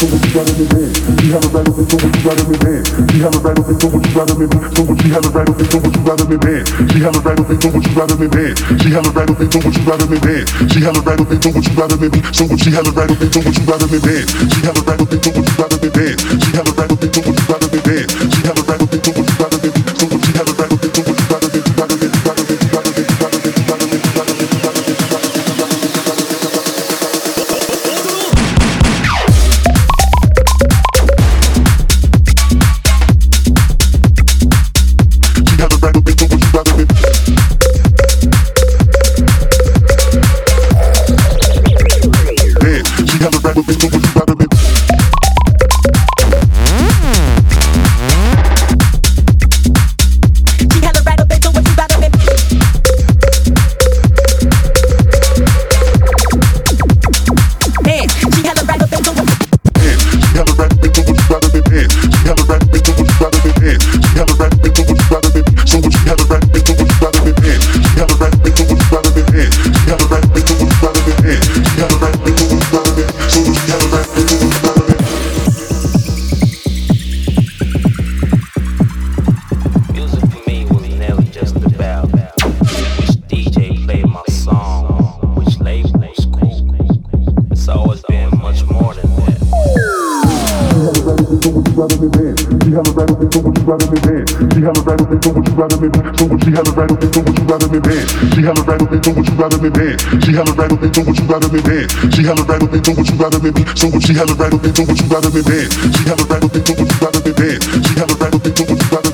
so what you gotta give in? She have a right of it, so what you gotta give in? She have a right of it, so what you gotta give in? So what she have a right of it, so what you gotta give in? She have a right of it, so what you gotta give in? She have a right of it, so what you gotta give in? She have a right of it, so what you gotta give in? So what she have a right of it, so what you gotta give in? She have a right of it, so what you gotta give in? She have a right of it, so what you gotta give in? She have a right of it, so what you gotta give in? rather me band? So would you hella rattle me? So would you rather me band? She hella rattle me. So would you rather me band? She hella rattle me. So would you rather me band? She hella rattle me. So would you rather me? So would she hella rattle me? So would you rather me band? She hella rattle me. So would you rather me band? She hella rattle me. So would you rather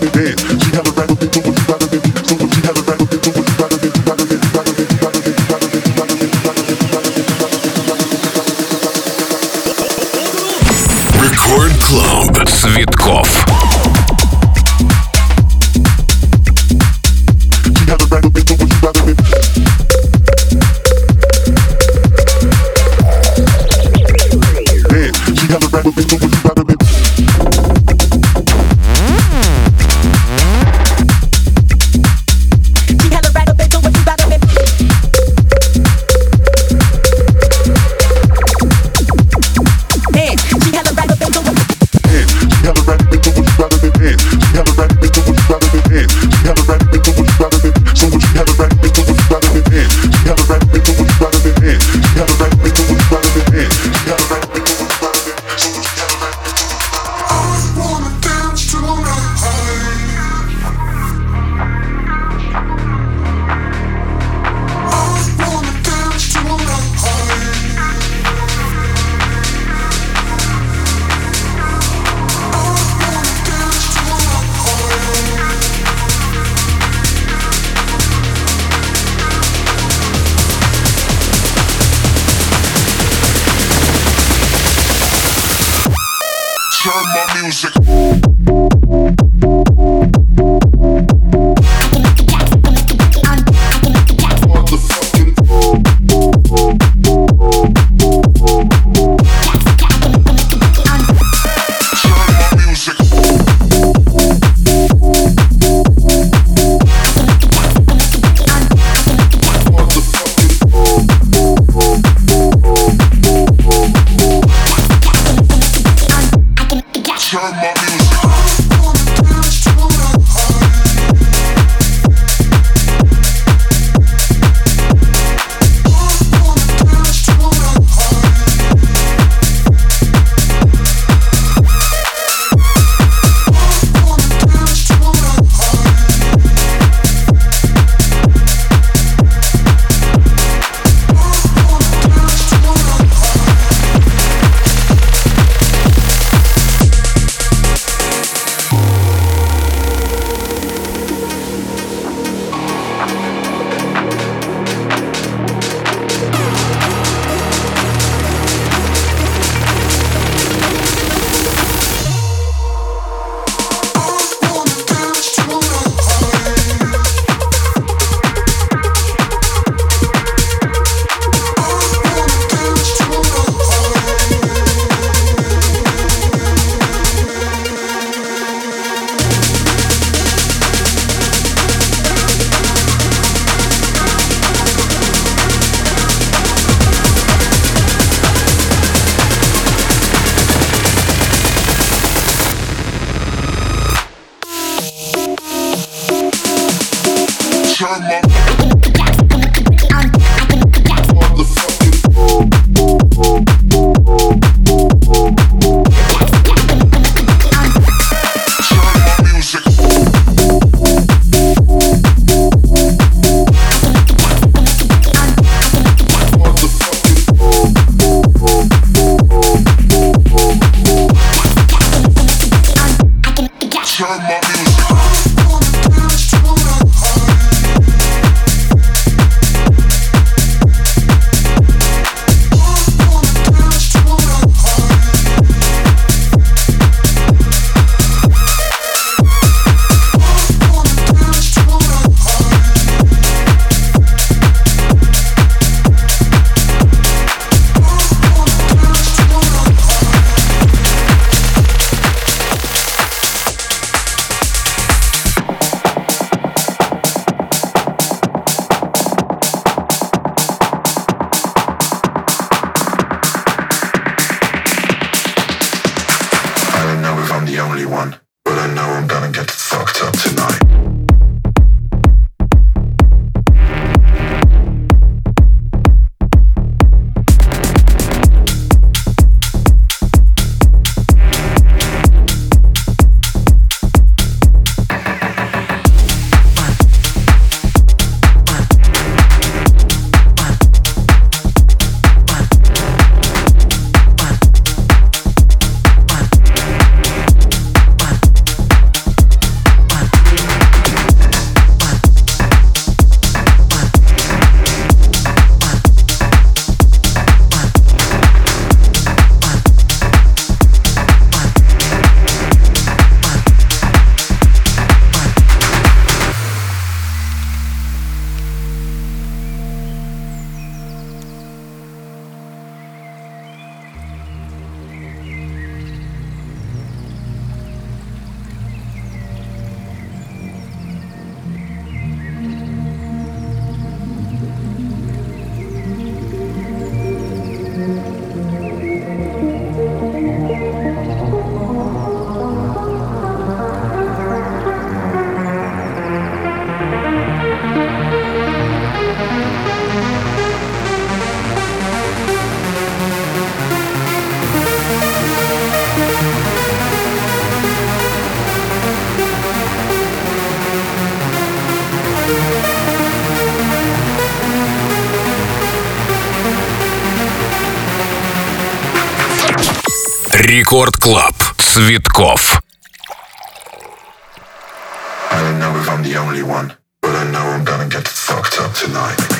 Рекорд Клаб. Цветков. I don't know if I'm the only one, but I know I'm gonna get fucked up tonight.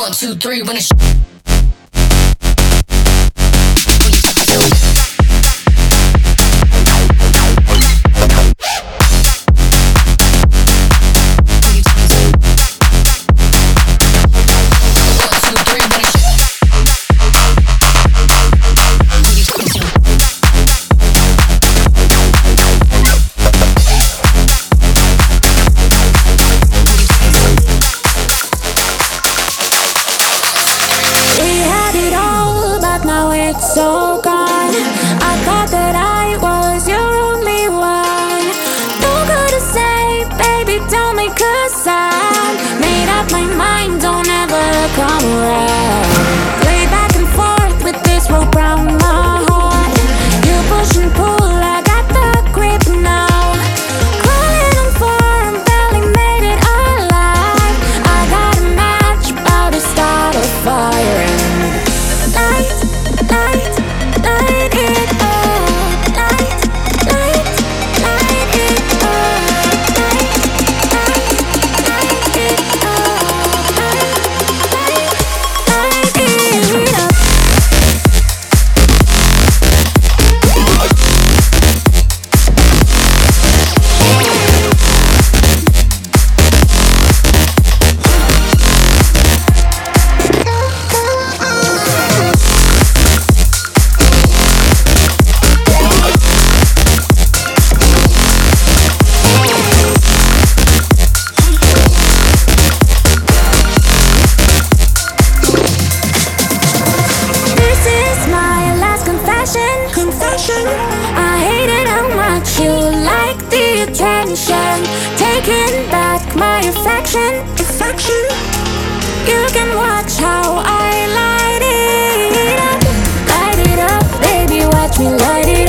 One, two, three, when it's. my affection, affection. You can watch how I light it up, light it up, baby. Watch me light it.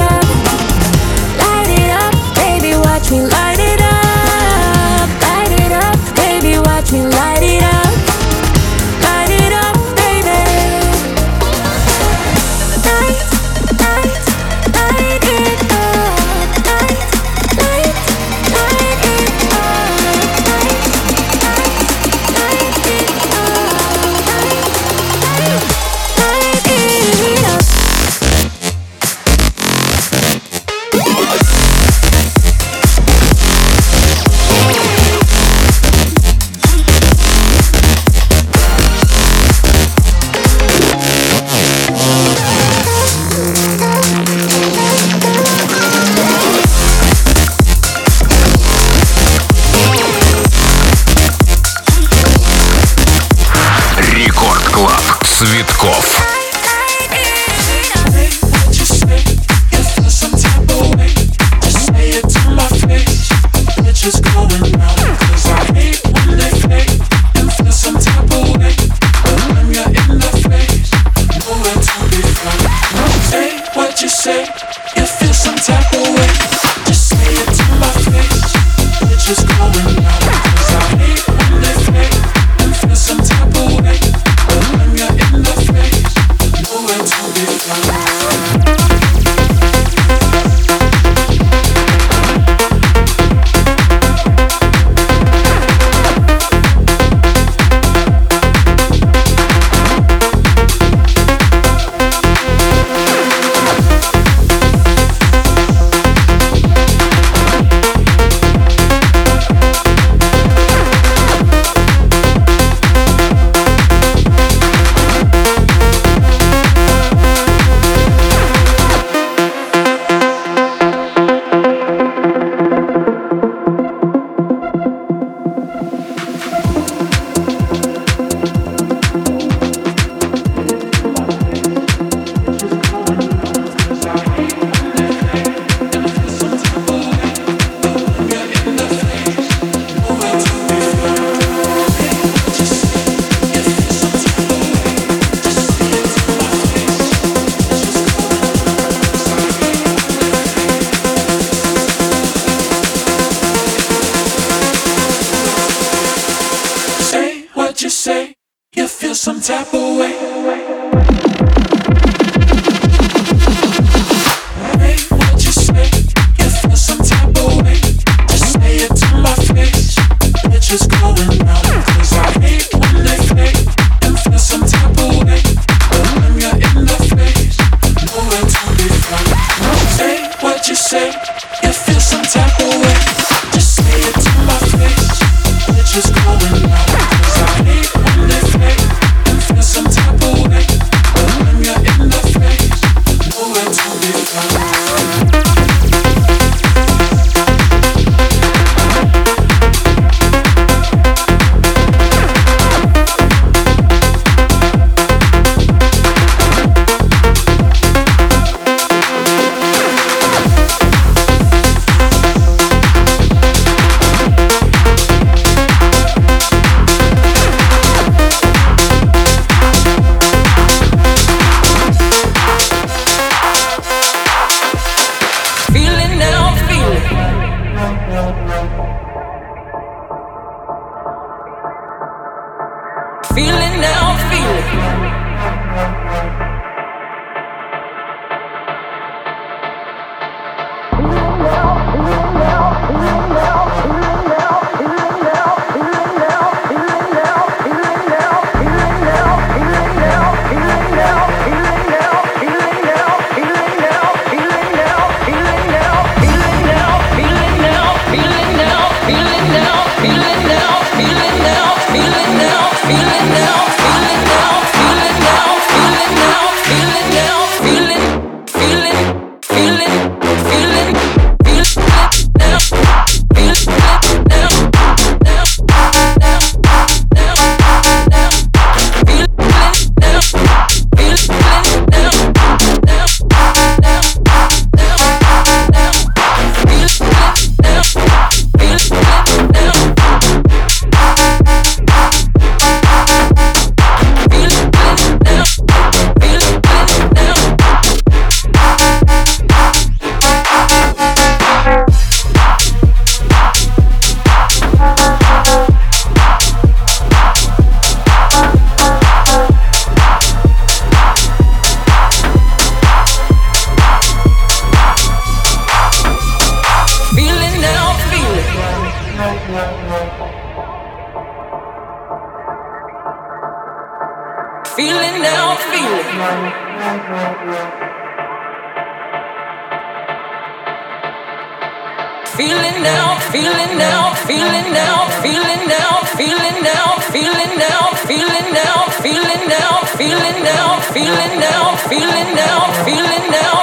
now, feel it now, feel it now.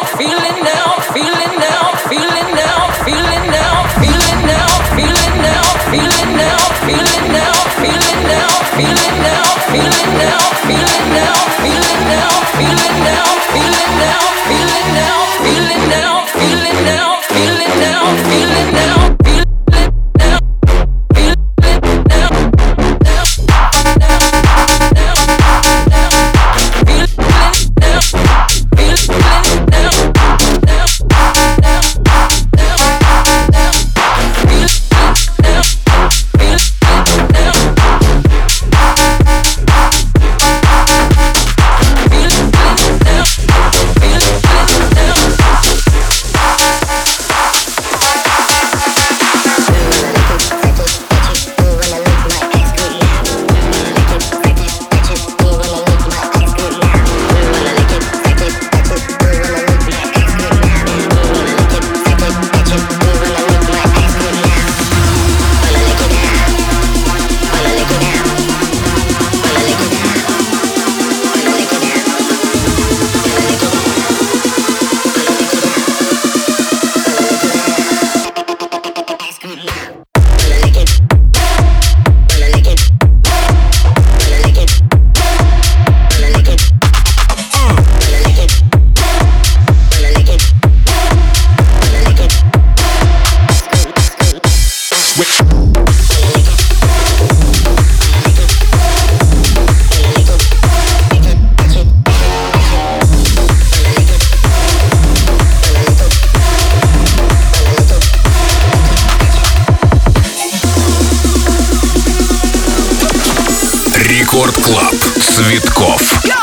Клаб. Цветков.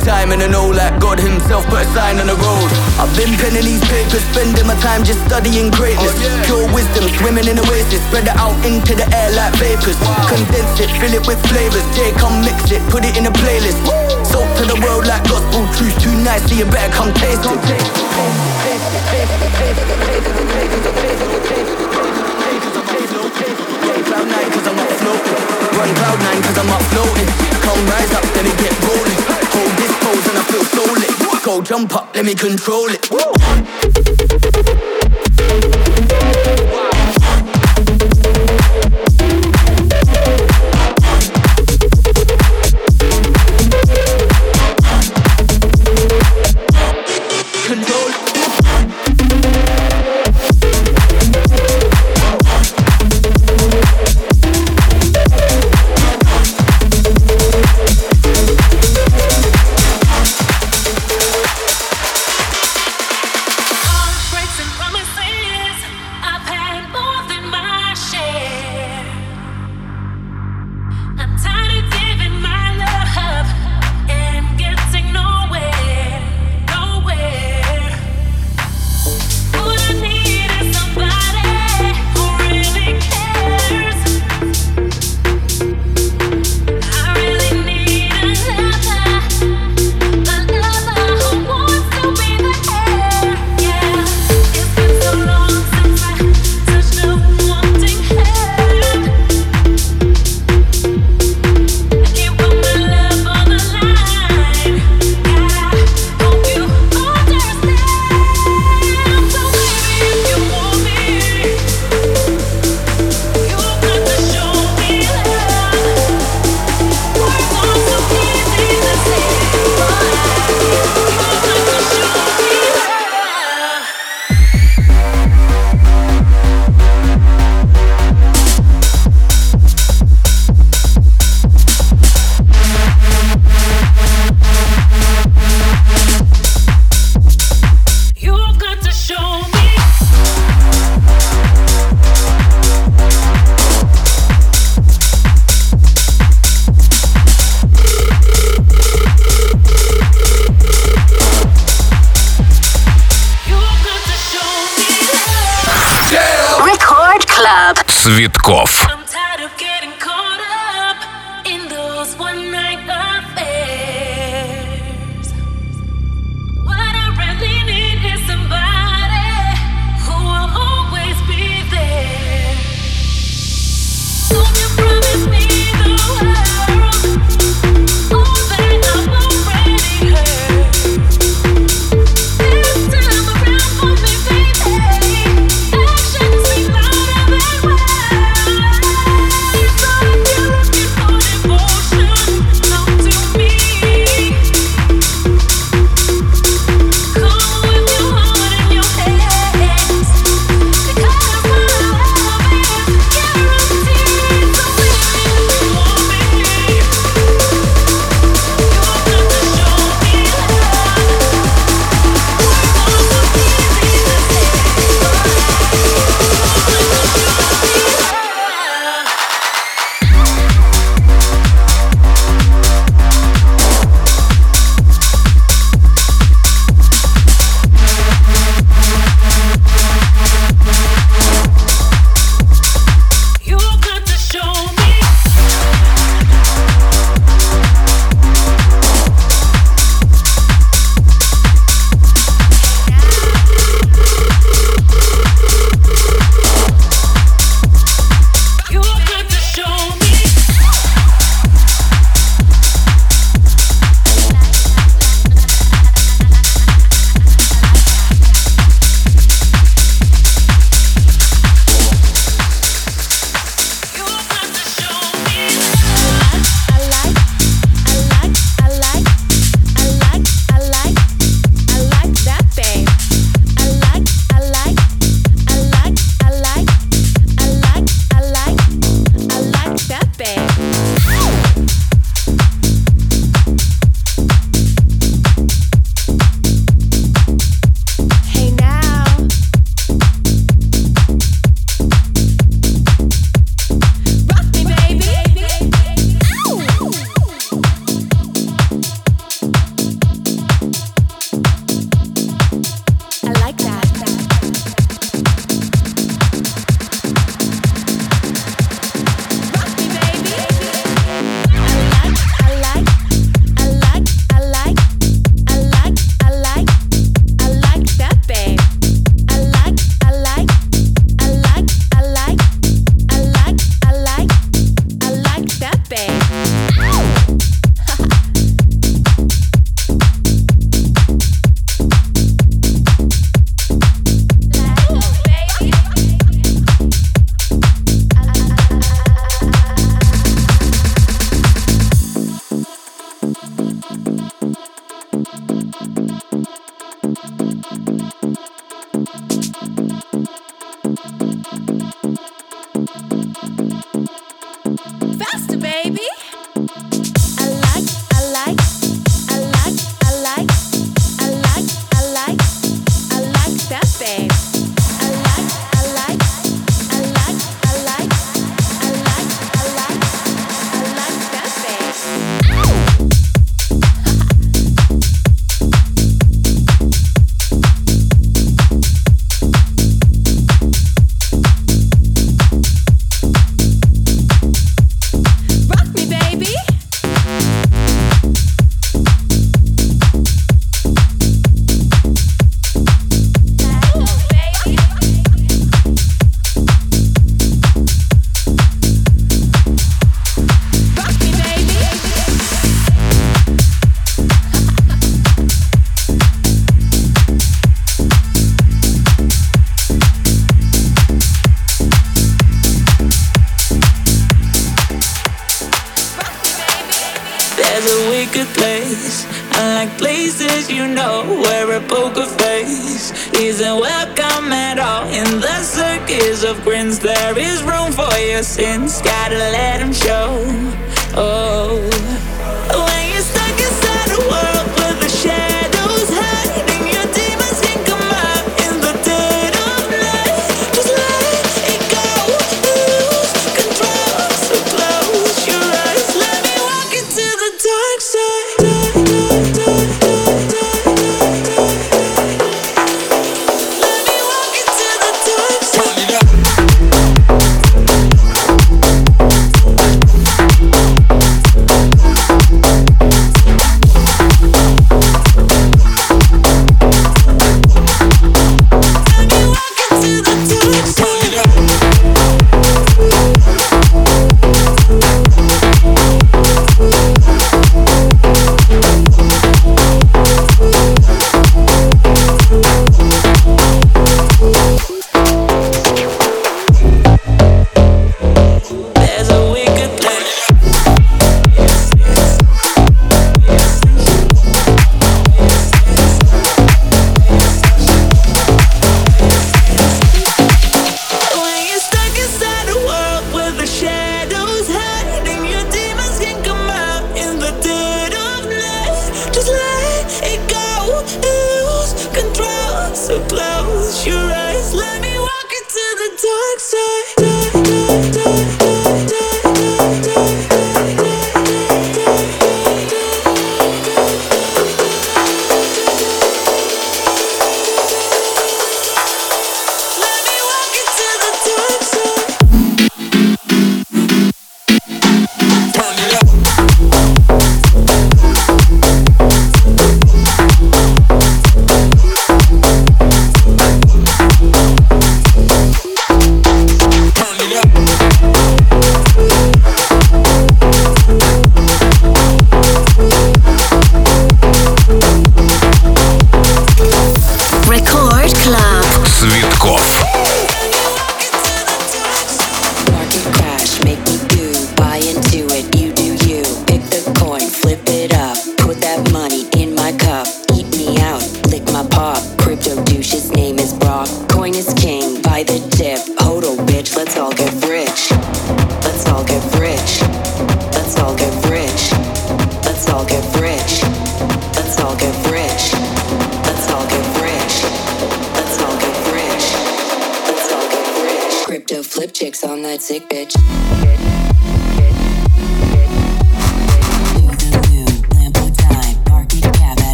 Time in a no, like God Himself put a sign on the road. I've been penning these papers, spending my time just studying greatness. Oh, yeah. Pure wisdom, swimming in oasis. Spread it out into the air like vapors. Wow. Condense it, fill it with flavors. Jay, come mix it, put it in a playlist. Soak to the world like gospel truth. Too nice, so you better come taste it. Run I'm floating. Come rise up, let me get rolling. Hold this pose and I feel. Go jump up, let me control it.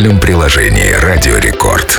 Мобильном приложении «Радио Рекорд».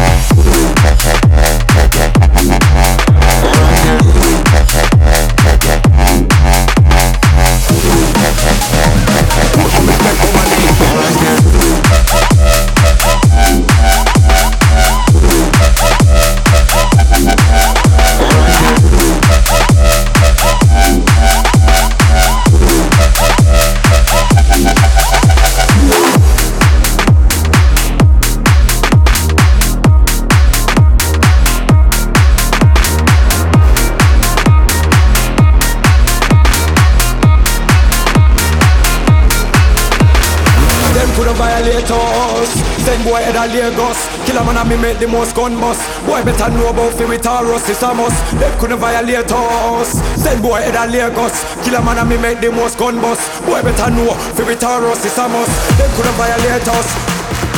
boy head a Lagos. Kill a man and me make the most gun bust. Boy better know about fi with Taurus, it's a must. Them couldn't violate us. Send boy head a Lagos. Kill a man and me make the most gun bust. Boy better know fi with Taurus, it's a must. Them couldn't violate us.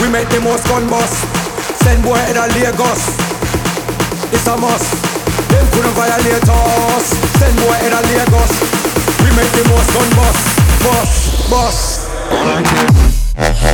We make the most gun bust. Send boy head a Lagos. It's a must. Them couldn't violate us. Send boy head a Lagos. We make the most gun bust, bust, bust.